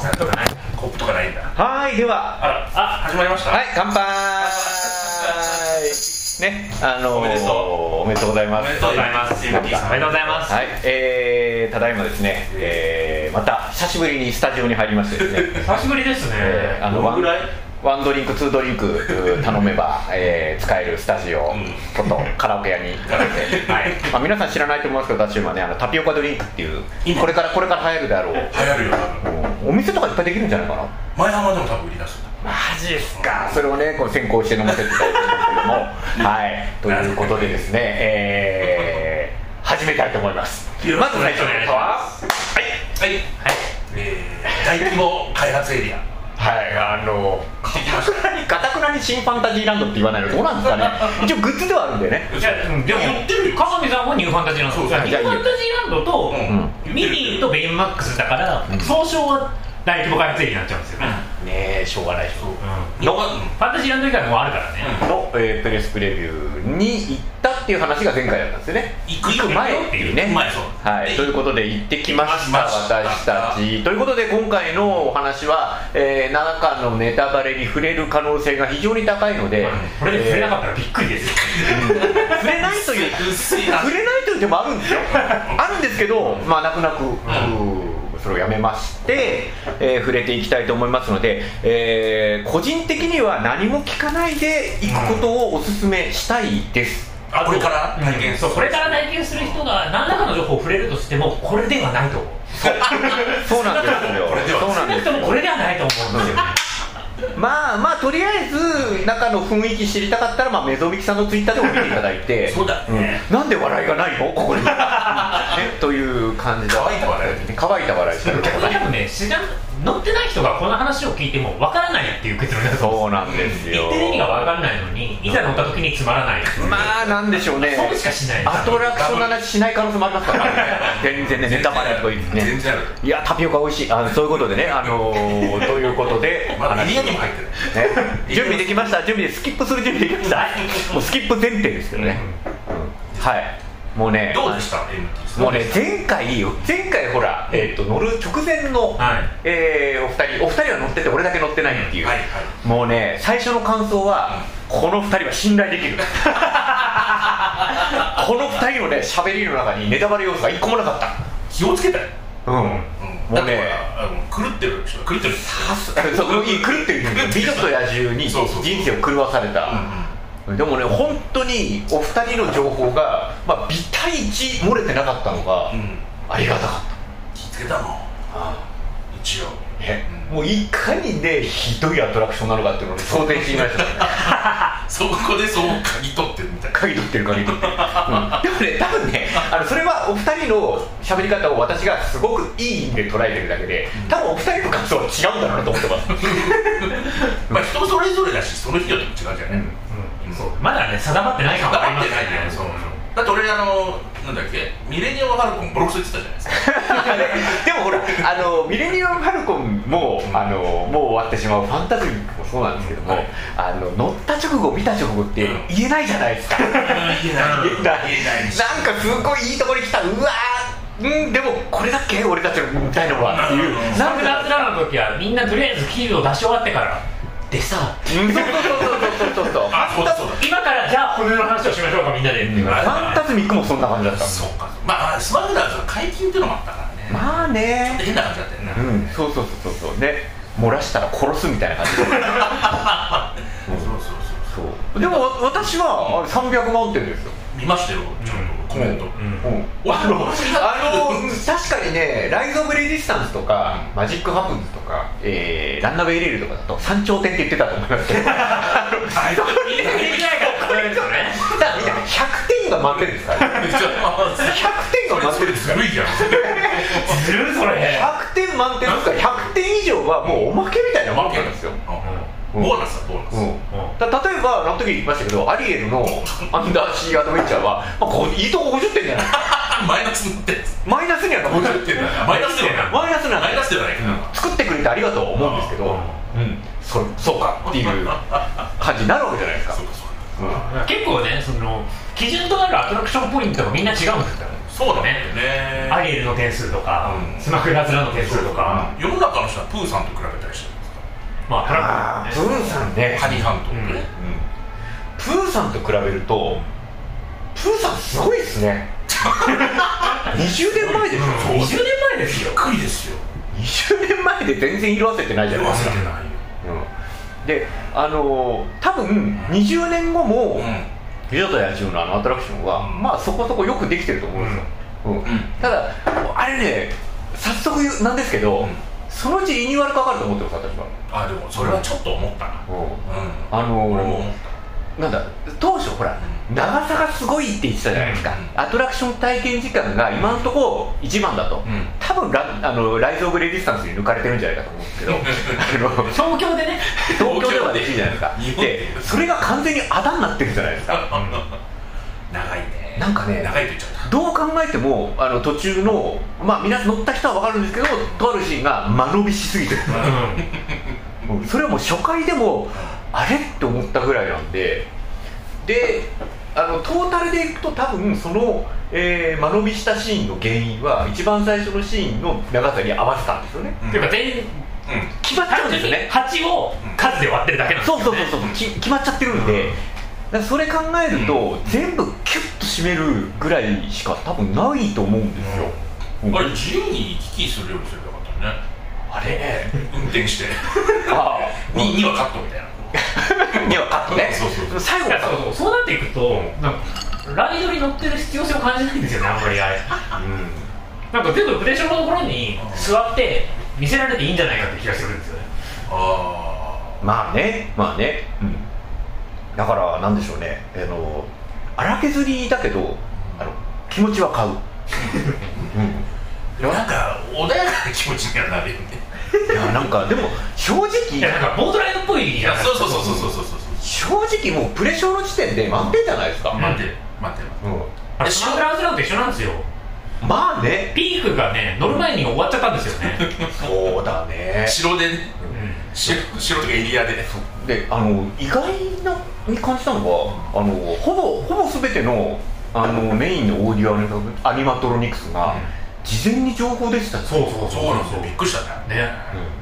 コップとかないコップとかないんだ。はいでは。あらあ始まりました？はい乾杯。ねあのー、おめでとう。おめでとうございます。おめでとうございます。おめでとうございます。はいえー、ただいまですね、えー、また久しぶりにスタジオに入りましてですね。久しぶりですね、えーあのどのぐらい？ワンドリンクツードリンクう 頼めば、えー使えるスタジオうん。ことカラオケ屋に行かれて、はい。まあ、皆さん知らないと思いますけど私今ねあのタピオカドリンクっていう今これからこれから流行るであろう。流行るよお店とかいっぱいできるんじゃないかな？舞浜でも多分売り出すんだ。マジっすか。それをねこう先行して飲ませていただいてですけども。はい。ということでですねえー、始めたいと思います。まず最初のことは？はい。はい、えー、大規模開発エリアはいあのかたくなにかたくなに新ファンタジーランドって言わないのどうなんですかね。一応グッズではあるんでね。いやうんでも言ってるよ。川上さんもニューファンタジーランドニューファンタジーランドと、うん。ミニーとベインマックスだから、総称は大規模開発エリアになっちゃうんですよね、ねえしょうがないでしょ。うん。のファンタジーランド以外もあるからね、の、えープレスプレビューに行ったっていう話が前回だったんですよね。行く行く前っていうね。はい、でということで行ってきました私たち。ということで今回のお話は、えー、中のネタバレに触れる可能性が非常に高いので、これで触れなかっったらびっくりです。触れないという 触れないという手もあるんですよ。あるんですけどまあ泣く泣く、うんそれをやめまして、えー触れていきたいと思いますので、えー個人的には何も聞かないで行くことをお勧めしたいです、あこれから？体験そうこれから体験する人が何らかの情報を触れるとしてもこれではないと思う。そうなんですよ。これではそうなんです少なくともこれではないと思うんですよ。ねまあまあとりあえず中の雰囲気知りたかったら、まあ、メゾミキさんのツイッターでも見ていただいて。そうだね。うん。なんで笑いがないの？ここに、ね、という感じで乾いた笑い。乾いた笑い。してるけどね逆にでもね知らん乗ってない人がこの話を聞いてもわからないっていう結論だそうなんですよ。言ってる意味がわからないのにいざ乗った時につまらない。まあなんでしょうね。そうしかしない。アトラクションの話しない可能性もありますからね。全然ね。ネタバレとか言ってね全然ある。いやタピオカ美味しい。あそういうことでね。あのー、ということでまだ入ってる。ね、準備できました。準備でスキップする準備できました。もうスキップ前提ですけどね、うん。はいもうねどうでした？MT もうね前回前回ほら、えー、と乗る直前の、はい。えーお二人お二人は乗ってて俺だけ乗ってないっていう、はいはい。もうね最初の感想は、この二人は信頼できる。この二人のね喋りの中にネタバレ要素が一個もなかった。気をつけたようん、うん。もうね。狂ってる人狂ってるさす そう狂ってる美女と野獣に人生を狂わされたでもね本当にお二人の情報が、まあ、微対1漏れてなかったのが、うん。ありがたかっ気をつけたの？た一応。ねもういかにねひどいアトラクションなのかっていうのをね想定してみました そこでそう嗅ぎ取ってるみたいな。鍵取ってる鍵取ってる、うん、でもね多分ねあのそれはお二人の喋り方を私がすごくいい意味で捉えてるだけで多分お二人の感想は違うんだろうなと思ってます、まあ人それぞれだしその日によっても違うじゃない、うんそう。まだね定まってない感黙がありますってないね。そうだって俺あのなんだっけミレニアム・ファルコンボロクソ言ってたじゃないですか。でもほらあのミレニアム・ファルコンもあのもう終わってしまうファンタズミもそうなんですけども、はい。あの乗った直後見た直後って言えないじゃないですか、言えない。言えない言えないし。なんかすごいいいとこに来た。うわー。うんでもこれだっけ？俺たちの見たいのはっていう。うん。サングラスラーの時はみんなとりあえずキールを出し終わってからでさ。うん。そうそうそうそうそうそうあそうだそうだ。今からじゃあ骨の話をしましょうかみんなで。っていうファンタズミックもそんな感じだった。そうかまあスマグラーズは解禁っていうのもあったからね。まあね。変な感じだったよね。うん。そうそうそうそうそう。ね漏らしたら殺すみたいな感じ。でそうそうそう。そう。でもわ私はあれ300万点ですよ見ましたよちゃんとコメント。うん。あの確かにね「ライズ・オブ・レジスタンス」とか「マジック・ハプンズ」とか、えーランナウェイ・レール」とかだと3頂点って言ってたと思いますけど。あのはいみんな見れないか。らこれですよねだからみんな100点が満点ですから。100点が満点ですからずるいやん。ずるそれ。100点満点ですから100点以上はもうおまけみたいなもんなんですよ、ボーナスだボーナス。例えばあの時言いましたけどアリエルの アンダーシーアドベンチャーは、まあ、こういいとこ50点じゃない？マイナスってるマイナスには50 50点だなマイナスではない。マイナスなんマイナスではない作ってくれてありがとう思うんですけど、うん、そそうかっていう感じになるわけじゃないですか。そうかそうか。うん。結構ねその基準となるアトラクションポイントがみんな違うんですからそそうだね。アリエルの点数とか、うん。スマクラズラの点数とか、世の中の人はプーさんと比べたりしてまあプーさんね。ハニーハントとね、プーさんと比べるとプーさんすごいっすね。20年前でしょ。そう20年前ですよ。びっくりですよ。20年前で全然色あせてないじゃないですか。忘れてないよ。うん。であのー多分20年後もう「美女と野獣」のあのアトラクションは、うん。まあそこそこよくできてると思うんですよ、うん。ん。ただあれね早速なんですけど、うんそのうちリニューアルかかると思ってます私は、あでもそれはちょっと思ったな。うん。うん。あのー俺も思っなんだ当初ほら、う長さがすごいって言ってたじゃないですか、うん。アトラクション体験時間が今のところ一番だと、うん。多分ラあのライズ・オブ・レディスタンスに抜かれてるんじゃないかと思うんですけど。あの東京でね。東京ではできるじゃないですか。でそれが完全にあだになってるじゃないですか。た長いね。なんかね長いと言っちゃったどう考えてもあの途中のまあ皆さん乗った人は分かるんですけどとあるシーンが間延びしすぎてる。うん。それはもう初回でもあれって思ったぐらいなんで。であのトータルでいくと多分その、えー間延びしたシーンの原因は一番最初のシーンの長さに合わせたんですよね。うん。っていうか全員うん。決まっちゃうんですよね。8を数で割ってるだけなんですそうよ、ね、そうそうそうき決まっちゃってるんで、だからそれ考えると、全部キュッと締めるぐらいしか多分ないと思うんですよ、うん。あれ自由に行き来するようにすればよかったね。あれ？ね運転して。あ ににはカットみたいな。あにはカットね。そうそうそう。最後そうそうそうなっていくと、なんかライドに乗ってる必要性を感じないんですよねあんまり。あれなんか全部プレッシャーのところに座って見せられていいんじゃないかって気がするんですよね。あまあねまあね、うん、だからなんでしょうね。あの荒削りだけどあの気持ちは買う、うん、あでもなんか穏やかな気持ちにはなるよね。いやなんかでも正い直やなんかボートライドっぽいいやそうそうそうそうそうそうそう。正直もうプレショーの時点で満点じゃないですか、待って待ってうん。あれシャングラーズラウンと一緒なんですよ。まあね。ピークがね乗る前に終わっちゃったんですよね、そうだね。城でね。うん。城城とかエリアで。であの意外なに感じたのがあのほぼほぼ全てのあのメインのオーディオアニマトロニクスが事前に情報でしたよそうそうそうなんですよ。びっくりしたね。ね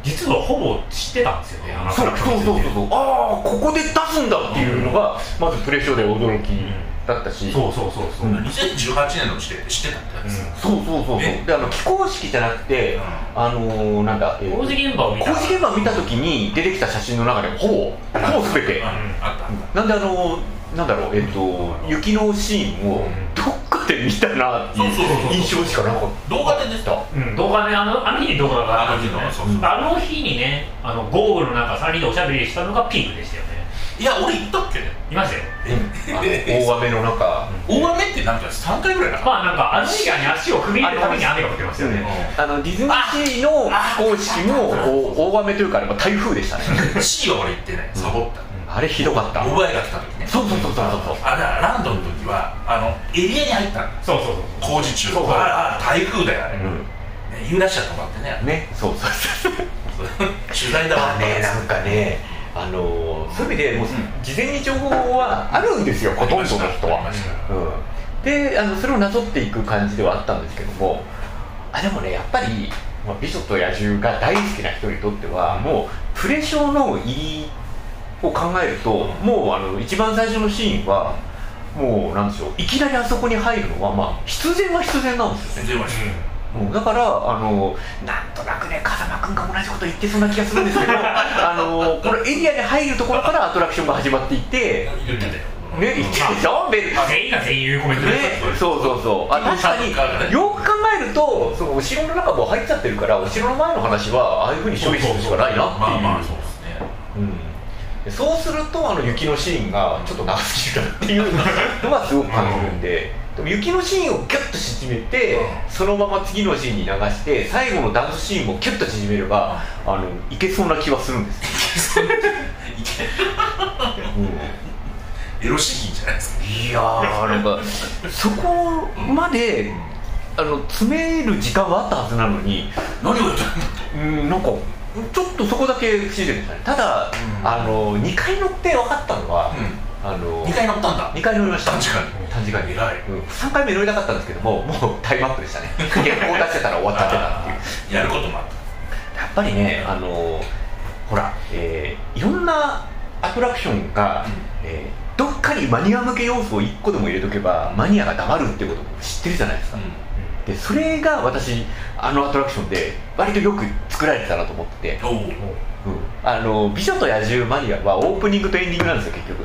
実はほぼ知ってたんですよねそうそうそうそうそう。ああここで出すんだっていうのがまずプレショーで驚きだったし、そうそうそうそう、うん。2018年の時点で知ってたってやつそうそうそうそう。えであの非公式じゃなくて、うん。あのー、なんだ、えー工事現場を見た。工事現場を見た時に出てきた写真の中でほぼほぼ全て。うん。あった。なんであのなんだろうえっと雪のシーンをうん。どっかで見たなっていうそうそうそうそう。印象しかなかっ動画で出てたうん、動画ね。あのあの日に動画があったんですよね。あの日にねあの豪雨の中3人でおしゃべりしたのがピークでしたよ。ねいや俺行ったっけね。いましたよ。大雨の中。大雨ってなんか3回ぐらいなまあなんかあのエリアに足を踏み入れるために雨が降ってましたよね。あのディズニーシーの非公式もお大雨というかあれも台風でしたね。C は俺行ってない。サボった。あれひどかった。モバイが来た時ね。そうそうそうそうそう。あだからランドの時はあのエリアに入ったんだそうそうそう。工事中。そうそう。ああ台風だよあれ、ユーラシアとかってねんね。そうそうそう。取材だわだね。なんかねあのーそういう意味でもう事前に情報はあるんですよほとんどの人は。うん、であのそれをなぞっていく感じではあったんですけどもあでもねやっぱり、まあ、美女と野獣が大好きな人にとってはもうプレショーの入りを考えるともうあの一番最初のシーンはもうなんでしょういきなりあそこに入るのはまあ必然は必然なんですよね。全然ましたうん。だからあのなんとなくね風間君が同じこと言ってそうな気がするんですけど あのこのエリアに入るところからアトラクションが始まっていて言ってたよ。ね言ってるでしょ？ベルまあ全員が全員言うコメントそうそうそうあ確かによく考えるとその後ろの中もう入っちゃってるから後ろの前の話はああいうふうに処理するしかないなっていう。まあまあそうですね。うん。でそうするとあの雪のシーンがちょっと長すぎるなっていうのが すごく感じるんで、でも雪のシーンをギュッと縮めて、うん。そのまま次のシーンに流して最後のダンスシーンもキュッと縮めればあのいけそうな気はするんです。よ、うん。エロ詩吟じゃないですか。いやーなんかそこまであの詰める時間はあったはずなのに何を言ってうんなんかちょっとそこだけ不自然でしたね。ただ、うん。あの2回乗って分かったのは、あの2回乗ったんだ。2回乗りました。確かに。短時間に。偉いうん、3回目乗りたかったんですけどももうタイムアップでしたね。原稿出してたら終わっちゃってたっていう。やることもあっやっぱりね、あのほら、えーいろんなアトラクションが、えーどっかにマニア向け要素を1個でも入れとけばマニアが黙るっていうことも知ってるじゃないですか、でそれが私あのアトラクションで割とよく作られてたなと思ってて。う。ん。あの美女と野獣マニアはオープニングとエンディングなんですよ結局、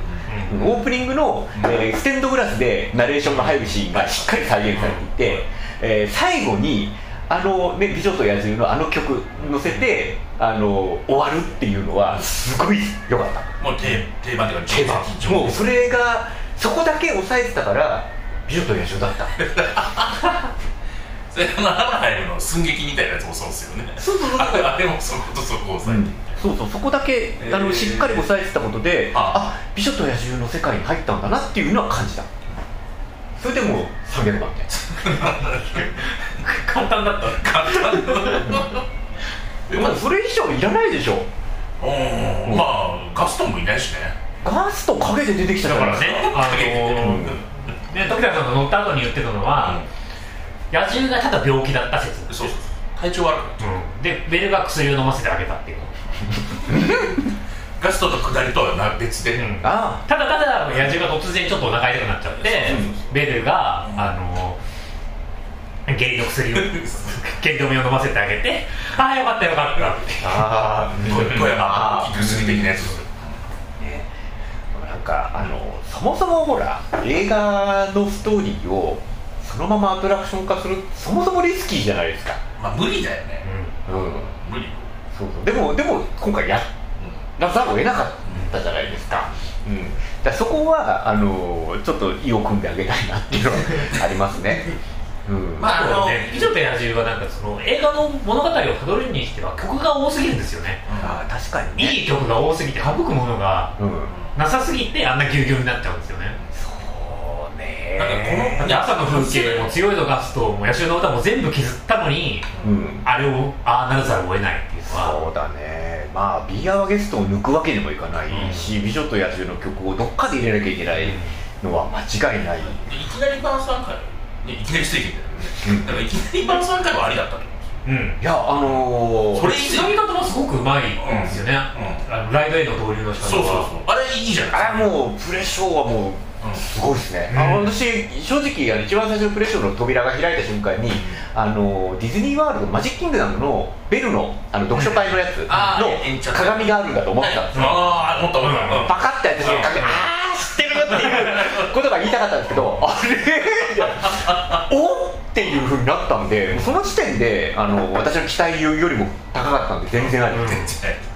うん。オープニングの、えーステンドグラスでナレーションが入るシーンがしっかり再現されていて、えー最後にあの、ね、美女と野獣のあの曲乗せてあの終わるっていうのはすごい良かった。もう定定番というか定番。もうそれがそこだけ抑えてたから美女と野獣だった。それあのアナハイムの寸劇みたいなやつもそうですよね。そうそうそう あれもそことそこを抑えて、そうそうそこだけあのえーしっかり抑えてたことで、あ。あ美女と野獣の世界に入ったんだなっていうのは感じた。それでもう300万点簡単だった。簡単でもそれ以上いらないでしょ。うん。まあガストンもいないしね。ガスト影で出てきただからねあのうんーね時田さんが乗った後に言ってたのは、野獣がただ病気だった説、そうそう。体調悪くなっちゃう。でベルが薬を飲ませてあげたっていう、ガストの下りとはな別で、あただただ野獣が突然ちょっとお腹痛くなっちゃって、うん。ベルが、あの下痢の薬を下痢止めを飲ませてあげてああよかったよかったって。あー。富山薬的なやつ。ね。なんかあのそもそもほら映画のストーリーをそのままアトラクション化するそもそもリスキーじゃないですか。まあ無理だよね。うん。無理。そうそう。でもでも今回やらざるを得なかったじゃないですか,、うん、だからそこはあのちょっと意を組んであげたいなっていうのはありますね、うん、まああのね。美女と野獣はなんかその映画の物語をたどるにしては曲が多すぎるんですよね。あー確かにね。いい曲が多すぎて省くものがうんなさすぎてあんなぎゅうぎゅうになっちゃうんですよね。そうね。なんかこので朝の風景も強いのガストも野獣の歌も全部削ったのにうん。あれをああならざるを得ないっていうのは。そうだね。まあ B アワゲストを抜くわけにもいかないし、美女と野獣の曲をどっかで入れなきゃいけないのは間違いない、でいきなり晩餐会、ね、いきなりステーキみたいなね、だからいきなり晩餐会はありだったと。思ううん。いやあのー、それつなぎ方もすごくうまいんですよね、うあのライドへの導入の仕方そうそうはそう。あれいいじゃないあれもうプレショーはもううん。すごいですね、うん。あの私正直あの一番最初のプレショーの扉が開いた瞬間にあのディズニーワールドマジックキングダムのベルのあの読書会のやつの鏡があるんだと思ったんですよ、ああもっともっとうん。バカってやってああ知ってるっていうことが言いたかったんですけどあれおっていうふうになったんでその時点であの私の期待よりも高かったんで全然あり、うん。全然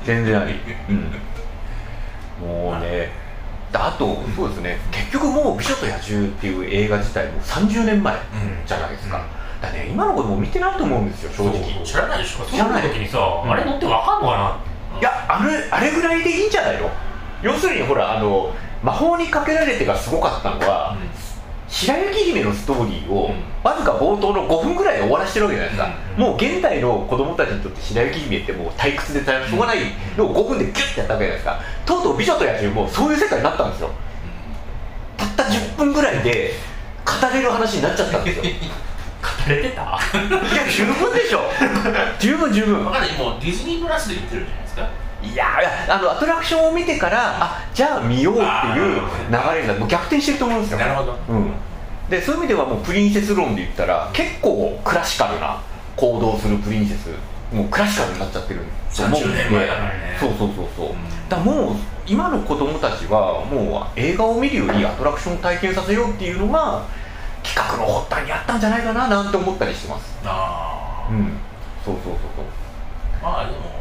全然あり、うん、もうねあとそうですね結局もう「美女と野獣」っていう映画自体も30年前うんじゃないですか、うん。だね今の子供見てないと思うんですよ正直。知らないでしょ。そうい。う時にさ、ん。あれ乗ってわかんのかないやあれあれぐらいでいいんじゃないの？要するにほらあの魔法にかけられてがすごかったのは、白雪姫のストーリーをうん。わずか冒頭の5分ぐらいで終わらせてるわけじゃないですか、うん。もう現代の子供たちにとって白雪姫ってもう退屈でしょうがないのを5分でギュッてやったわけじゃないですか。とうとう美女と野獣もそういう世界になったんですよ。たった10分ぐらいで語れる話になっちゃったんですよ。い語れてた？や十分でしょ。十分十分。分かんない。もうディズニープラスで言ってるんじゃないですかいやあのアトラクションを見てからあじゃあ見ようっていう流れがもう逆転してると思うんですよ。なるほど。うん、でそういう意味ではもうプリンセス論で言ったら結構クラシカルな行動するプリンセス。もうクラシカルになっちゃってると思うんで30年前だからね。そうそうそうそう、うん。だもう今の子供たちはもう映画を見るよりアトラクションを体験させようっていうのが企画の発端にあったんじゃないかななんて思ったりしてます。ああうん。そうそうそうそう。まあでもエ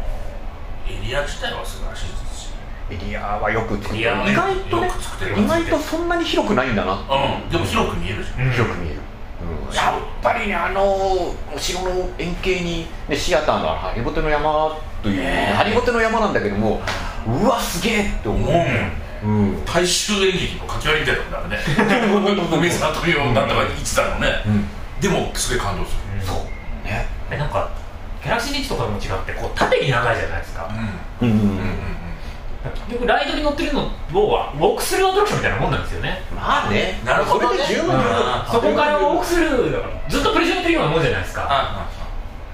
リア自体は素晴らしいですし。エリアはよく作ってる。ね外とね意外とそんなに広くないんだな。うん。でも広く見えるじゃんうん。広く見える、うん。やっぱりねあのお城の円形に、ね、シアターのハリボテの山という、ねえ。ハリボテの山なんだけどもうわすげえって思う、うん。大衆演劇の書き割りみたいなもんね。梅沢だろうね。うん。でもすげえ感動する。そう。ね。えなんかギャラクシーリッチとかも違ってこう縦に長いじゃないですか。うん。うんうんうんうん。うん結局ライドに乗ってるのをウォークスルーアトラクションみたいなもんなんですよね。まあね。なるほどね。それで十分十分。あそこからウォークスルーだからずっとプレゼントるようなもんじゃないですか。あ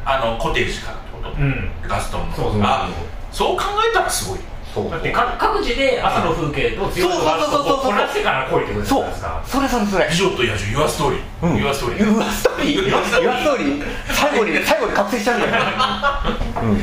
ああのコテージからってこと、うん。ガストンの。そうそう。あそう考えたらすごいだってか各自で朝の風景と強いガストンをこなしてから来いってことじゃそうないですか。それそれそれ。美女と野獣ユアストーリー、ユアストーリー。ユアストーリー。ユアストーリー。最後に最後に覚醒しちゃうんだよ。ね、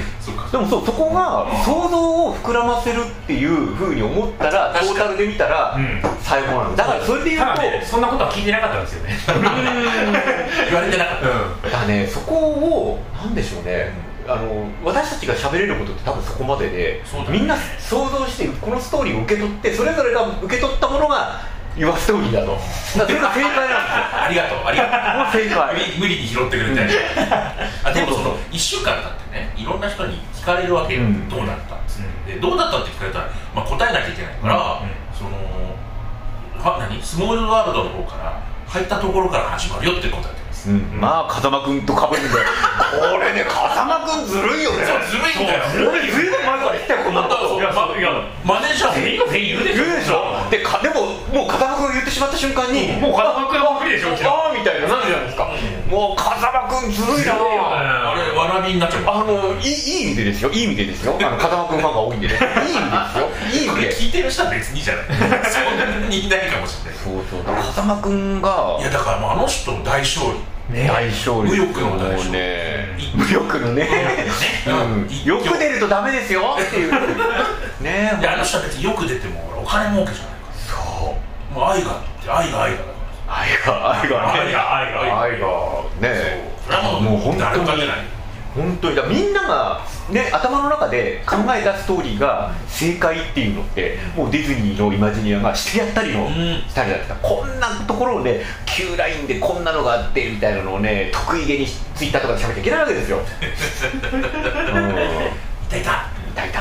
でもそうそこが想像を膨らませるっていうふうに思ったらトータルで見たらうん。最高なの。だからそれで言うとそんなことは聞いてなかったんですよね。言われてなかった、うだからねそこをなんでしょうね、あの私たちが喋れることって多分そこまでで、みんな想像してこのストーリーを受け取ってそれぞれが受け取ったものがユアストーリーだと正解なんありがとうありがとう。ですよ正解。無理無理に拾ってくれて、あでもその1週間経ってねいろんな人に聞かれるわけよ、うん。どうだったっつって、うん。でどうだったって聞かれたら、まあ、答えなきゃいけないから、うん。そのは何？スモールワールドの方から入ったところから始まるよって答えうん、まあ風間君と被るんでこれね風間君ずるいよね。そうずるいんだよ。俺ずいぶん前から言ったよこんなこといやそういや。マネージャー全員が全員言うでしょ。言うでしょ。でかでももう風間君が言ってしまった瞬間にもう風間君は無理でしょああみたいななるじゃないですか。もう風間君ずるいな。あれわらびになっちゃう。あのいいいい意味でですよ。いい意味でですよ。あの風間君ファンが多いんでね。いい意味ですよ。いい意これ味で聞いてる人は別にじゃない。そんなにいないかもしれない。そうそう。風間君がいやだからもうあの人の大勝利。ね大勝利。無欲の大勝利。無欲のね。よく出るとダメですよ。っていう。ね。であの人は別によく出てもお金儲けじゃないかそう。らもう愛があって愛が愛がだか愛が愛がね。愛が愛が。愛が。ね。もう本当に本当に。だみんなが、ね、頭の中で考えたストーリーが正解っていうのってもうディズニーのイマジニアがしてやったりの、うん。したりじゃないですかこんなところで Q ラインでこんなのがあってみたいなのをね得意げにツイッターとかで喋っちゃいけないわけですよ、うん、いた。い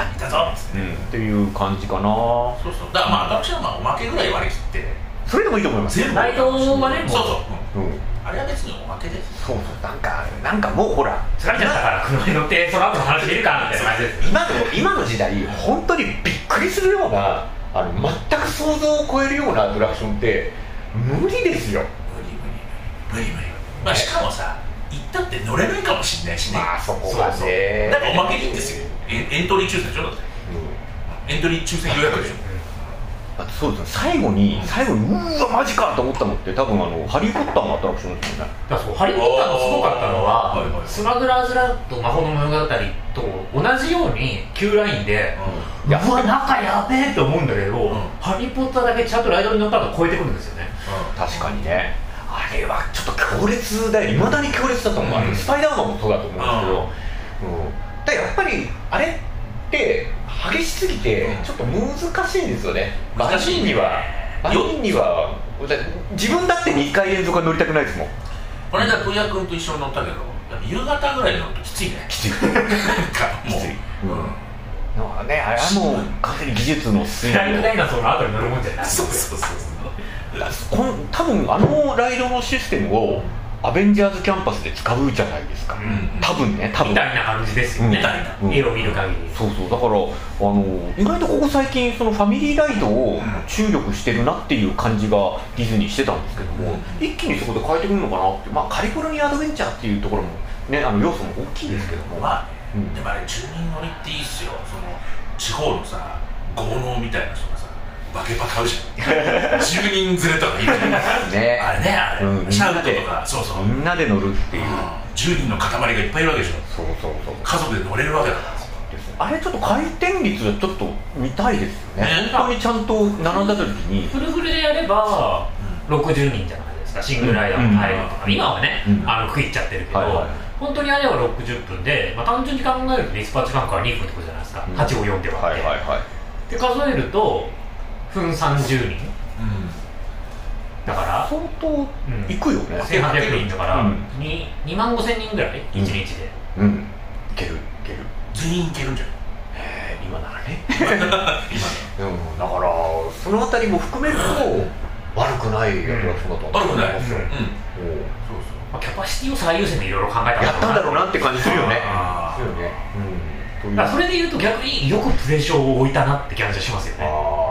うん、っていう感じかな。そうそう。だからまあ私はまあおまけぐらい割り切って。それでもいいと思います全部ライトはねそうそう、うん。うん。あれは別におまけですそうそうなんかなんかもうほら疲れちゃったから車に乗ってその後の話見るかみたいな感じです。今の今の時代本当にびっくりするようなあの全く想像を超えるようなアトラクションって無理ですよ。無理無理無理無理。まあしかもさ行ったって乗れないかもしれないしね。まあそこがね。そうそう。だからおまけでいいんですよ。エンエントリー抽選でしょだって。エントリー抽選予約でしょあとそうですね最後に最後にうーわマジかと思ったのって多分あのハリー・ポッターのアトラクションですよね。だからそうハリー・ポッターのすごかったのは、はいはい。スマグラーズラと魔法の物語と同じように Q ラインで、いやうわ中やべえって思うんだけど、ん。ハリー・ポッターだけちゃんとライドに乗った後超えてくるんですよね。確かにね。あれはちょっと強烈だよ。いまだに強烈だと思う、スパイダーマンもそうだと思うんですけど、うん。だやっぱりあれって激しすぎてうん。ちょっと難しいんですよね。万人には。万人にはだ自分だって2回連続は乗りたくないですもん。この間クイア君と一緒に乗ったけど夕方ぐらいに乗るときついね。きつい。なんかもう。きつい。うん。なんかねあれはもう完全に技術の推フライングダイナソーの後に乗るもんじゃない。そうそうそうそう。多分あのライドのシステムをアベンジャーズキャンパスで使うじゃないですか、うん多分ね多分。みたいな感じですよね、うん。絵を見る限り、そうそう。だからあの意外とここ最近そのファミリーライドを注力してるなっていう感じがディズニーしてたんですけども、一気にそこで変えてくるのかなって。まあカリフォルニアアドベンチャーっていうところもねあの要素も大きいですけども、まあね、うん。でもあれ10人乗りっていいっすよ。その地方のさ豪農みたいな人がさバケパ買うじゃん。10人連れとかいるじゃん。ね。あれねあれ、うんシャウトとか。そうそう、みんなで乗るっていう、10人の塊がいっぱいいるわけでしょ。そうそうそう家族で乗れるわけだから。あれちょっと回転率はちょっと見たいですよね。ね。本当にちゃんと並んだ時に。フルフルでやれば60人じゃないですか？シングルライダーも入るとか、うん今はね、うん。あの食いっちゃってるけど、はいはい。本当にあれは60分で、まあ、単純に考えるとディスパッチ間隔は2分ってことじゃないですか、うん。8を4で割って、はいはいはい。で数えると分30人。だから相当うん。いくよね。1800人だから、うん。に2万5000人ぐらい？1日で、うん。いけるいける。全員いけるんじゃない？えー今ならね。今うんだからそのあたりも含めると悪くないアトラクションだと思悪くない、いますようん、そうまあ、キャパシティを最優先でいろいろ考えたやったんだろうなって感じするよね。あー。するよね。うだからそれで言うと逆によくプレショーを置いたなって感じがしますよね。あ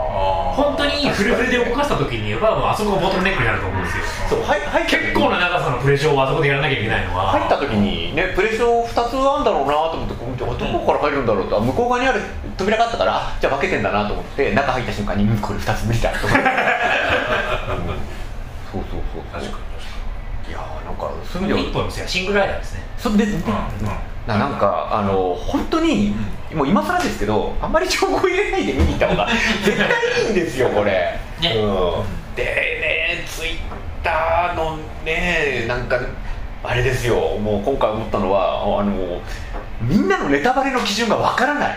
本当にフルフルで動かした時にはあそこがボトルネックになると思うんですよ。ーそうはいはい。結構な長さのプレショーをあそこでやらなきゃいけないのは。入った時にねプレッシャー2つあるんだろうなと思ってどこから入るんだろうと。あ向こう側にある扉があったからあじゃあ分けてんだなと思って中入った瞬間にうんこれ2つ無理だと思って、うんそうそうそう。確かにいやーなんかそういう意味では一歩のせいはシングルライダーですね。それで、にうん。うん。ななんかあの本当に、もう今更ですけどあんまり情報入れないで見に行った方が 絶対いいんですよこれ、ね。うん、でねツイッターのねなんかあれですよ。もう今回思ったのはあのみんなのネタバレの基準がわからない。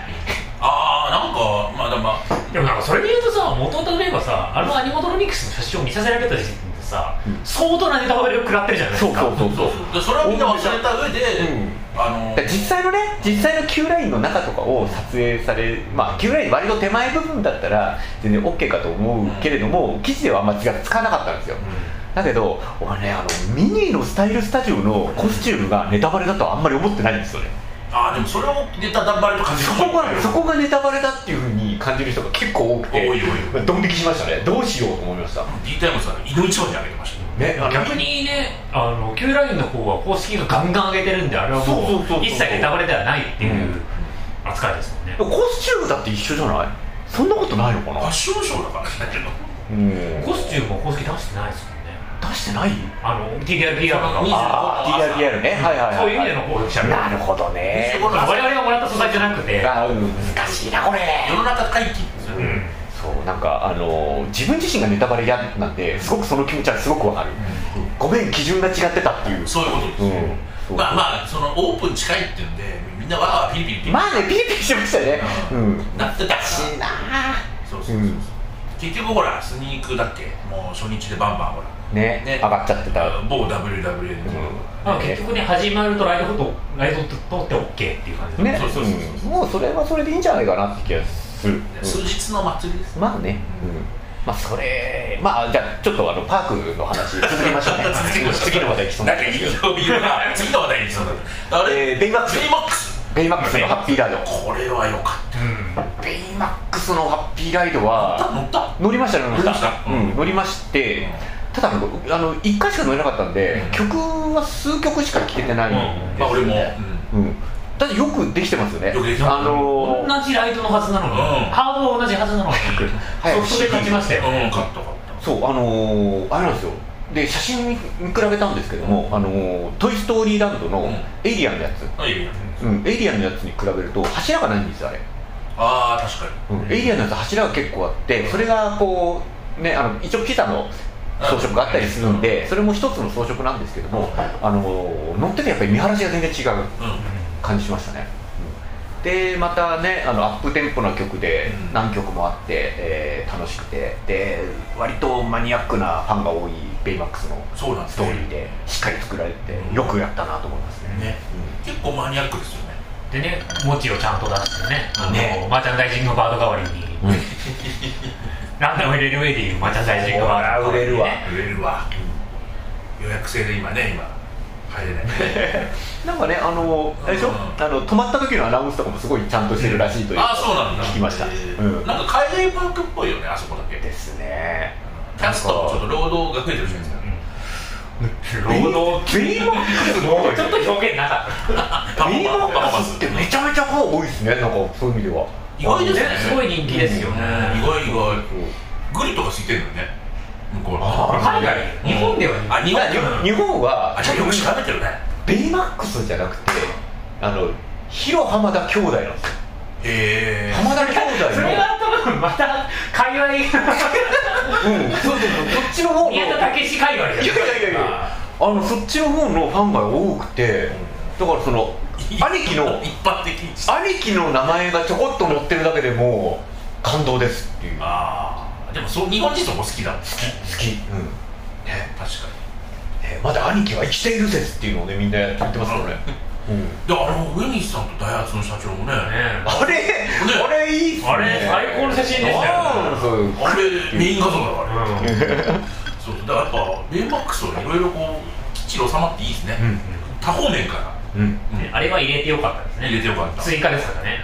ああなんかまあでもまあでもなんかそれで言うとさ元々例えばさあのアニマトロニクスの写真を見させられた時点でさ、うん。相当なネタバレを食らってるじゃないですか。そうそうそうでそれはみんな忘れた上で、うんあので実際のね実際の Q ラインの中とかを撮影されまあ Q ライン割と手前部分だったら全然 OK かと思うけれども、記事ではあんまり使わなかったんですよ、だけど俺ねあのミニーのスタイルスタジオのコスチュームがネタバレだとはあんまり思ってないんですよね。ああでもそれをネタバレと感じ。るそこがそこがネタバレだっていうふうに感じる人が結構多くて。ドン引きしましたね。どうしようと思いました。D タイムさん井の一番に上げてましたよね逆にねあの Q ラインの方は公式がガンガン上げてるんであれはもそう一切ネタバレではないっていううん。扱いですもんね、コスチュームだって一緒じゃない？そんなことないのかな？ファッションショーだからね。うん。コスチュームは公式出してないですもんね。出してない？あの TDRPR とか。ああ TRPR ね。はいはいはいそういう意味でのこうしゃべるなるほどね。我々がもらった素材じゃなくて。難しいなこれ。世の中回帰ですよね、うんそうなんかあのー自分自身がネタバレ嫌なんですごくその気持ちはすごくわかる、ごめん基準が違ってたっていう。そういうことです、うん。まあまあそのオープン近いっていうんでみんなわーわーピリピリピリまあねピリピリしましたよね。うん。なってたしいなそうそうそうそう、うん。結局ほらスニークだっけ？もう初日でバンバンほら。ねね。上がっちゃってた、某 WWN とか、まあ、結局ね始まるとライドフットライドと通って OK っていう感じね。そうそうそうそう。うん。もうそれはそれでいいんじゃないかなって気がする、うん数日の祭りですまあね、うん、まあそれまあじゃあちょっとあのパークの話続けましょうね。次の話題来そうなん次の話題にそうだあれ、えーベイマックスベイマックスベイマックスのハッピーライド。これは良かっうん。ベイマックスのハッピーライドたは乗った乗りました。乗りました乗りました。うん、乗りましてただあのあの1回しか乗れなかったんで、うん。曲は数曲しか聴けてないんですまあ俺も、うんだってよくできてますよね。よくできてます。あのー同じライドのはずなのに、うん。ハードは同じはずなのに、はい。ソフトで勝ちましたよ。うん、ね、勝った勝った。そうあのーあれなんですよ。で写真見比べたんですけども「あのートイ・ストーリーランド」のうん。エイリアンのやつ、あいいようん、エイリアンのやつに比べると柱がないんですよあれ、ああ確かに。エイリアンのやつ柱が結構あってそれがこうねあの一応ピザの装飾があったりするんでそれも一つの装飾なんですけどもあのー乗っててやっぱり見晴らしが全然違う。うん感じしましたね、うんでまたねあのアップテンポな曲でうん。何曲もあって、えー楽しくて。で割とマニアックなファンが多いベイマックスのそうなんですストーリーでしっかり作られてうん。よくやったなと思いますね。ね。結構マニアックですよね。でね、モチをちゃんと出してね、あのね。マーチャンダイジングバード代わりに、うん、う んランダムレールウェイでいうマーチャンダイジングバード代わりに、ね、これは売売れるわ。予約制で今ね今入れない。なんかねあのあれでしょ？うん。あの止まった時のアナウンスとかもすごいちゃんとしてるらしいという。ああそうなんだ。聞きました、うん。なんか海外パークっぽいよねあそこだけ。ですね。キャストもちょっと労働が増えてるじゃないですか労働ベイマックスちょっと表現なかった。ベイマックスってめちゃめちゃファン多いですね。なんかそういう意味では。意外ですね。ねすごい人気ですよね。意外意外。グリとかついてるのにね向こう海外、日本ではあ日本。日日本はあじゃあよく調べてるね。ベイマックスじゃなくてあの広浜田兄弟なんですよ。へえ。浜田兄弟の。それは多分また界隈がうんそうそうそうそっちの方の。宮田武史界隈いやいやいやいや。あのそっちの方のファンが多くてだからその兄貴の一般的に。兄貴の名前がちょこっと載ってるだけでもう感動ですっていう。好ああでもそう日本人そこ好きだもん好きき、うん。ね。確かねまだ兄貴は生きている説っていうのをねみんな言ってますから。ね、うん、にであのウェニスさんとダイハツの社長もね。ねあれ、あれいいっすね。あれ最高の写真でしたよ。あーそう。あれメイン画像だからね。うん。そう。だからやっぱベイマックスはいろいろこうきっちり収まっていいですね、うん多方面から。うん。うんあれは入れてよかったですね。入れてよかった。追加ですからね。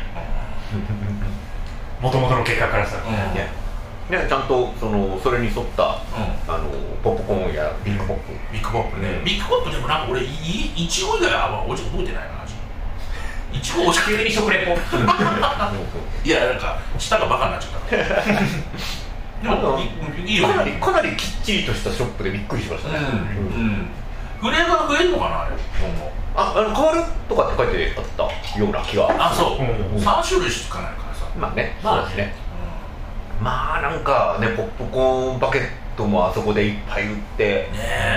もともとの結果からさ、うん。うんねねちゃんとそのそれに沿ったうん。あのポップコーンやビッグポップ、ビッグポップね、うん。ビッグポップでもなんか俺いいいちご以外は俺ちょっと覚えてないな味。いちご美味しく急に食レポいやなんか舌がバカになっちゃった。でもいいよ。かなりかなりきっちりとしたショップでびっくりしましたね、うんうん。フレーバー増えるのかなあれ。今後ああの変わるとかって書いてあったような気が。あそう、うん。3種類しかないからさ、まあねまあそうですね。まあなんかねポップコーンバケットもあそこでいっぱい売ってね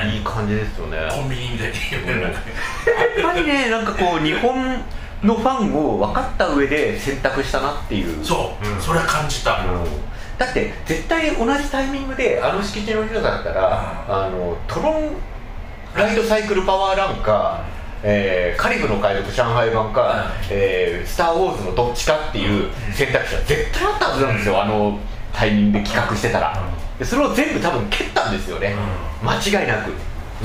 え。いい感じですよね。やっコンビニみたいに言うねな。ん。かぱりねなんかこう日本のファンを分かった上で選択したなっていう。そう、うん。それは感じた、うん。だって絶対同じタイミングであの敷地の広さだったら、あのトロンライドサイクルパワーランか、えーカリブの海賊上海版か、うん。えースター・ウォーズのどっちかっていう選択肢は絶対あったはずなんですよ、あのタイミングで企画してたら、でそれを全部多分蹴ったんですよね、間違いなく、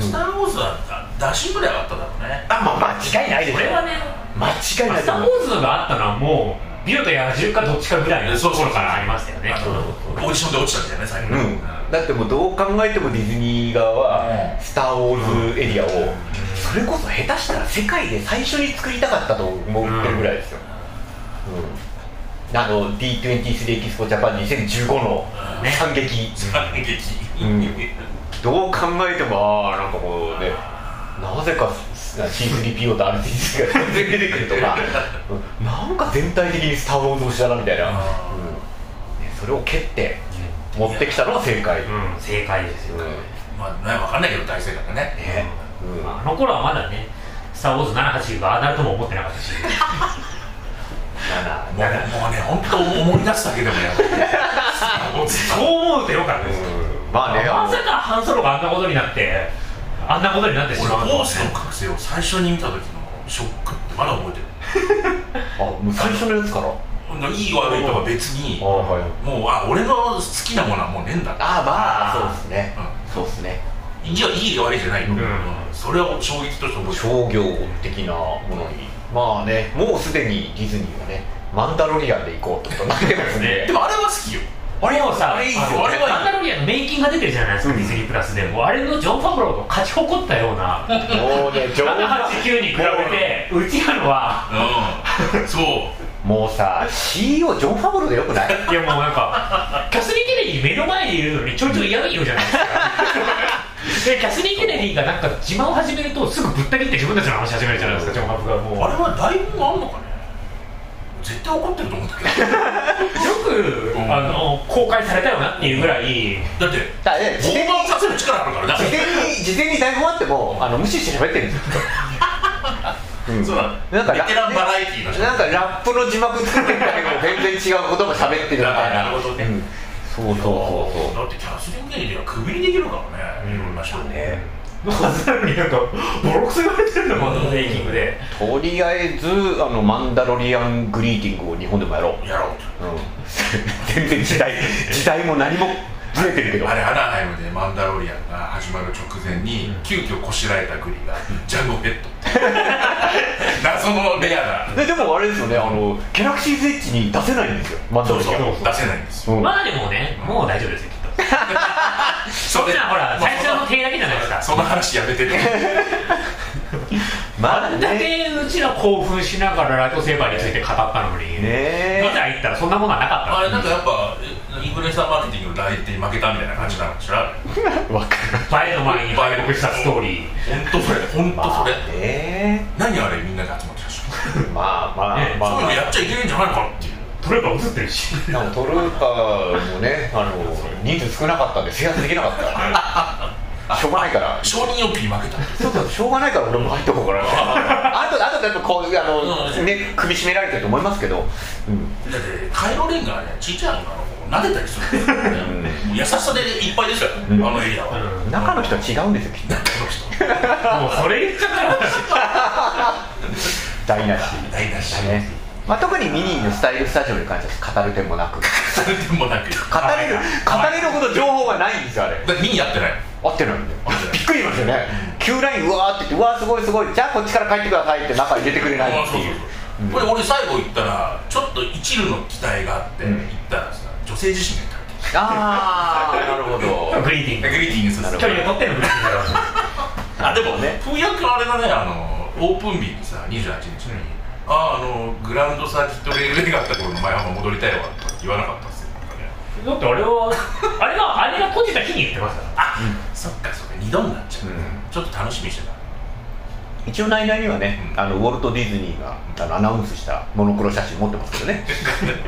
スター・ウォーズは打診ぐらい上がっただろうね。あまあ間違いないでしょ。これはね間違いないスター・ウォーズがあったのはもうビルと野獣かどっちかぐらいのところからありましたよね。オーディションで落ちたんだよね最後。うん、だってもうどう考えてもディズニー側はうん「スター・ウォーズ」エリアをそれこそ下手したら世界で最初に作りたかったと思ってるぐらいですよ、うんあの D23 エキスポジャパン2015のね。惨劇、惨劇。うん。どう考えてもああなんかもうねなぜか C3PO と RTX が全然出てくるとか。う んなんか全体的に「スター・ウォーズ」推しだなみたいな、うん。ねそれを蹴って持ってきたのは正解、うん。うん正解ですよ、まあね分かんないけど大正解だね。ね。うん。まああの頃はまだね「スター・ウォーズ78」が当たるとも思ってなかったし。7 もうもうね本当思い出すだけでもやばいそう思うとよかったです。ようんまあね。まさかハンソロがあんなことになってあんなことになってしまうとは俺ボースの覚醒を最初に見た時のショックってまだ覚えてる。あもう最初のやつから？いい悪いとか別にあはい。もうあ俺の好きなものはもうねえんだあまあそうですね、そうですね。いやいい悪いじゃないよ、うん。それを衝撃として覚えてる。商業的なものにまあねもうすでにディズニーはねマンダロリアンで行こうってことになってますね。でもあれは好きよ。あれもさあれいいあれマンダロリアンのメイキングが出てるじゃないですか、うんディズニープラスで。もうあれのジョン・ファブローと勝ち誇ったような。もうねジョン789に比べてうちらのはうん。そう。もうさ CEO ジョン・ファブローでよくない？いやもうなんかキャスリーン・ケネディ目の前にいるのにちょいちょい嫌み言うじゃないですか。でキャスリーン・ケネディがなんか自慢を始めるとすぐぶった切って自分たちの話始めるじゃないですかジョン・ファブがもうあれは台本あんのかね？絶対怒ってると思うんだけど。よく、うんあの公開されたよなっていうぐらい。だって事前にさせる力あるからね事前に事前に台本あってもあの無視して喋ってるんですよ、うん。そう。だなんかベテランバラエティーの人。なんかラップの字幕作ってるんだけど全然違う言葉喋ってるみたいな。なるほどね。うん。そうそうそうそう。だってキャスリン・ケネディはクビにできるからね、いろんな人ねのはずなのになんかボロクソ言われてるんだもんメイキングで。とりあえずあのマンダロリアングリーティングを日本でもやろう、やろう。とうん、全然時代 時代も何もずれてるけど。あれアナハイムでマンダロリアンが始まる直前に、急遽こしらえたグリがジャンゴペット 謎のレアな。ででもあれですよねあのギャラクシーズエッジに出せないんですよマンダそうそうロリアン出せないんですよ。うん。まあでもねもう大丈夫ですよきっとそそんなほら最初の手だけじゃないですか。その話やめててまああんだねけうちら興奮しながらライトセーバーについて語ったのに、ねいざ行ったらそんなものはなかった。あれなんかやっぱインフルエンサーマーケティングの代理店に負けたみたいな感じなんでしょあれわかる。映えの前に敗北したストーリー。本当それ本当それ、まあね。何あれみんなで集まってたしまあまあねまあ。そういうのやっちゃいけないんじゃないかっていうトレーバー映ってるし。でもトルーパーもね。あの人数少なかったんで制圧できなかった。しょうがないから。承認欲求に負けた。そうそうしょうがないから俺も入っとこうかな。あとあとやっぱこうあの、うん。ね首絞められてると思いますけど、うん、だってカイロレンがねちっちゃいのが撫でたりする優しさでいっぱいですよ、うん。あのエリアは、うん。中の人は違うんですよきっと。中の人。もうそれ言っちゃったら台無し。台無し。だね、まあ、特にミニーのスタイルスタジオに関しては語る点もなく。語それでもなく。れる語れるほど情報がないんですよあれ。だって見にやってない。合ってないんだよびっくりしますよね。急ラインうわーって言ってうわーすごいすごい。じゃあこっちから帰ってくださいって中に入れてくれないっていう。うん。これ俺最後行ったらちょっと一縷の期待があってうん。行ったらさ女性自身がいたああなるほど。グリーティング。グリーティングする。距離を取ってのグリーティングだろあでもね風役あれだねあのオープン日にさ28日に、あああのグラウンドサーキットレールウェイがあった頃の前浜戻りたいわとか言わなかったっすよ。なんかねだってあれはあれがあれが閉じた日に言ってました。からあ、そっかそっか二度になっちゃう、うんちょっと楽しみにしてた。一応内々にはね、うん。あのウォルト・ディズニーがあのアナウンスしたモノクロ写真持ってますけどね。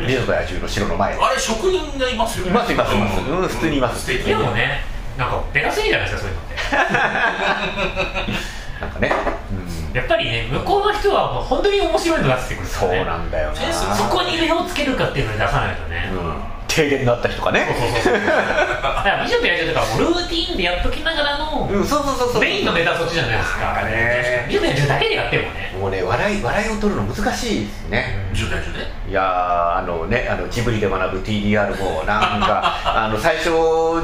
美女と野獣の城の前であれ職人がいますよね。いますいますいます。うん。普通にいます。素敵でもねなんかでかすぎじゃないですかそういうのって。なんかね、うん、やっぱりね向こうの人はもう本当に面白いの出してくるかそうなんだよそこに目をつけるかっていうのに出さないとね、うん、停電のあった人かね。そうそうそうだから美女と野獣とかもルーティーンでやっときながらの、うんそうそうそうそう。メインのネタはそっちじゃないですか。美女と野獣だけでやってもね。もうね笑い笑いを取るの難しいですね、10代10代いやーあのねあのジブリで学ぶ TDR もなんか あの最初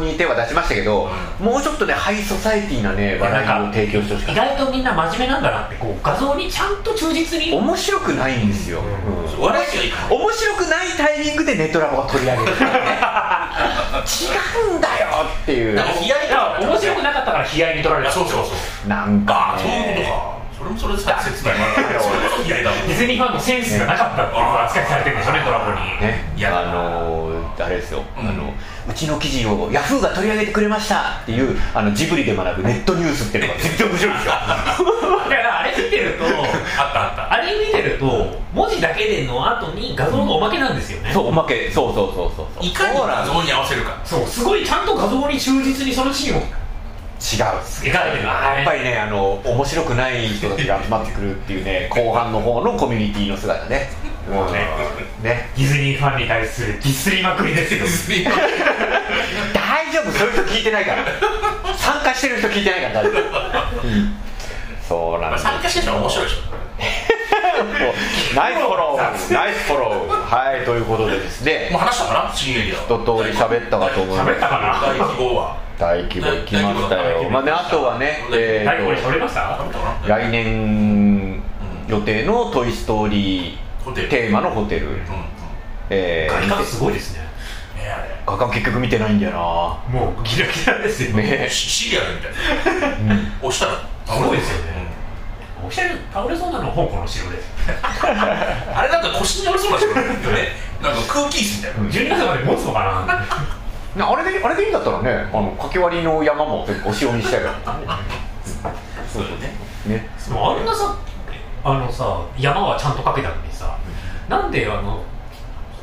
に手は出しましたけど、もうちょっとねハイソサエティなね笑いを提供してほしか意外とみんな真面目なんだなってこう画像にちゃんと忠実に。面白くないんですよ、うん。うん。笑い面白くないタイミングでネトラボが取り上げる違うんだよっていう。悲哀いや面白くなか。ったから悲哀に取られたそうそうそう。なんかそういうことかそれもそれでさ切だもんディズニーファンのセンスがなかったっていう扱いされてるんでしょうねドラゴンにね。いやあのーあれですよ、うん。あのうちの記事をヤフーが取り上げてくれました。っていうあのジブリで学ぶネットニュースっていうのが。全然面白いですよ だからあれ見てるとあったあった。あれ見てると文字だけでの後に画像のおまけなんですよね。そうおまけ。そうそうそうそうそう。いかに画像に合わせるか。そう。すごいちゃんと画像に忠実にそのシーンを違うやっぱりねあの面白くない人たちが集まってくるっていうね後半の方のコミュニティの姿ね。もうね。ね。ディズニーファンに対するディスりまくりですよ。大丈夫そういう人聞いてないから。参加してる人聞いてないから大丈夫、うん。そうなんです。まあ参加してる人は面白いでしょ。ナイスフォロー。ナイスフォロー。はいということでですね。もう話したかな？新エリア一通り喋ったかと思います。喋ったかな？大規模は大規模行きましたよまあねあとはねえ大悟にー来年予定の「トイ・ストーリー」テーマのホテル。うんうん。えー外観すごいですね。ねあれ画角結局見てないんだよもうギラギラですよ。ね。シシリアルみたいな。な、うん。押したらすごいですよね。おしゃれ倒れそうなのは香港の城で。すうんあれなんか腰に折れそうな人なんだよね。なんか空気椅子みたいな。12月まで持つのかなな？あれであれでいいんだったらねあのかけ割りの山もお城にしたいからねそうだよね。ね。でもあんなさあのさ山はちゃんとかけたのにさなんであの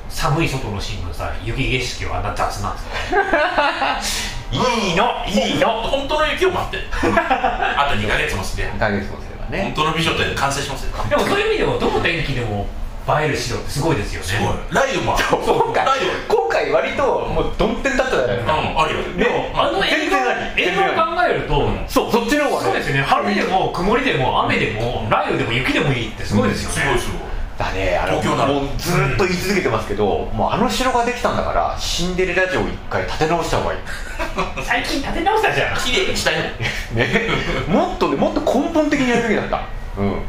寒い外のシーンのさ雪景色はあんな雑なんですか？いいのいいの。本当の雪を待って。あと2ヶ月もすれば大月もすれば本ね当の美女って完成しますよ。でもそういう意味ではどの天気でも映える城ってすごいですよね。すごい。ライオンもある。今回ライ今回割ともうドンテンだったじゃないですか。んあるよ。でもあの映全然あり画映画を考えると、うんそうそっちの方がそうですよね。晴れでも曇りでも雨でも雷雨でも雪でもいいってすごいですよね、すごいすごいだねあのもうずっと言い続けてますけど、もうあの城ができたんだからシンデレラ城一回建て直した方がいい。最近建て直したじゃん。綺麗にしたいの ね。もっとねもっと根本的にやるべきだった。うん。ね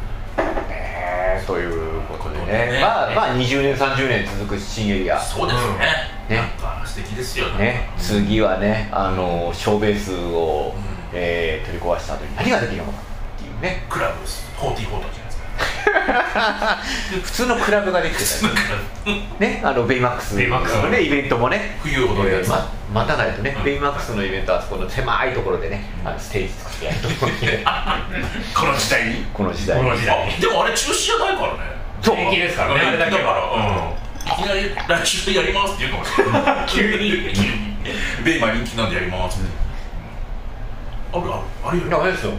えということでね。ね。まあまあ20年30年続く新エリア。そうですねねなんか素敵ですよ。ね。次はねあの小ベースを、うん。えー取り壊した後に何ができるのかっていうね。クラブです。44じゃないですか。普通のクラブができてたり。ねあのベイマックスベイマックスの。ねイベントもね。冬ほどのやつま待たないとね、うん。ベイマックスのイベントはあそこの狭いところでね、あのステージ作ってやると思うんで この時代に？この時代に。この時代あでもあれ中止じゃないからね。そう。平気ですからね。あれだけだからは。うん。いきなり来週やりますって言うかもしれない。急に。ベイマ人気なんでやります。ってあるある。あるよあれですよ。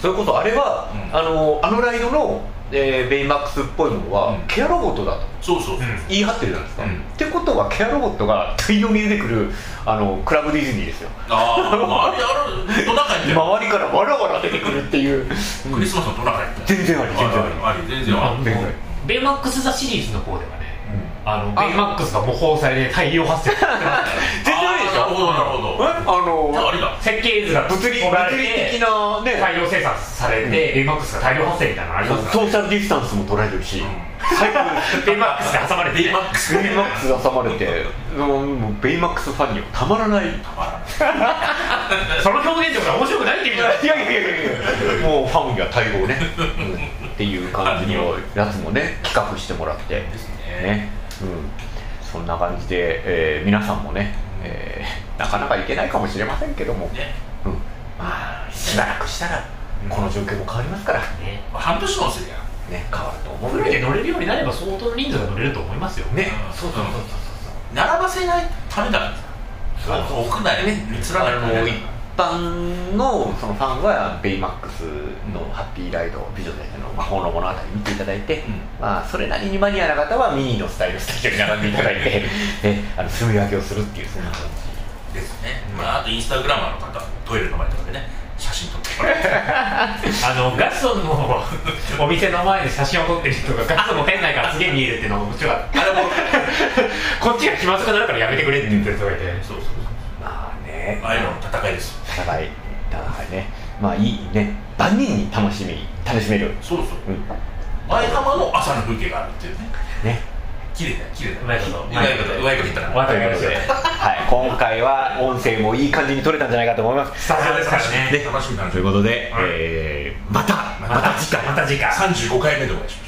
それこそあれは、うん。あのあのライドの、えーベイマックスっぽいものは、うん。ケアロボットだと。そうそう言い張ってるじゃないですか、うん。ってことはケアロボットが大量に出てくるあのクラブディズニーですよ。ああ、まあ、あれあるトナカイって周りからわらわら出てくるっていう、クリスマスのトナカイって全然あり。全然ありあり。全然あり。ベイマックス・ザ・シリーズの方ではねあのあベイマックスが模倣されて大量発生。全然ありでししたなるほどなるほど。え？あの設計図が物理物理て的なね。大量生産されて、ベイマックスが大量発生みたいなのありますか？らソーシャルディスタンスも取られるし、最 高ベイマックスで挟まれて、ベイマックスベイマックス挟まれて。ベイマックスファンにはたまらない。いたまらないその表現力が面白くないって意味じゃない。やいやいやいや。もうファンには対応ね、うん。っていう感じのやつもね企画してもらって。ですねそんな感じで、えー皆さんもね、えーなかなかいけないかもしれませんけども、ね。うん、まあしばらくしたらこの状況も変わりますから、ね。半年もするや。んね、変わると思うフルで乗れるようになれば相当の人数が乗れると思いますよ。ね。うん。そうそうそうそう並ばせないためだからそう屋内ね。見つらないあの一般のそのファンはベイマックスのハッピーライド美女たちの魔法の物語見ていただいて、ん。まあそれなりにマニアな方はミニのスタイルスタジオに並んでいただいて えあの住み分けをするっていうそんな感ですね、まあ、あとインスタグラマーの方トイレの前とかでね写真撮って あのガストンのお店の前で写真を撮ってる人がガストンの店内からすげえ見えるっていうのが面白かったあれも こっちが気まずくなるからやめてくれって言ってる人がいて。そうそうそうじまあね。ああいうのの戦いです戦い戦いね。まあいいね。万人に楽しみ楽しめる。そうそう。うん。前浜の朝の風景があるっていうね。ね。綺麗だよ綺麗だよ。うまいことうまいことうまいこと。言ったら。お後がよろしいではい。今回は音声もいい感じに撮れたんじゃないかと思います。スタジオですからね。楽しみ楽しみということで、えーまたまた次回。また次回。35回目でお会いしましょう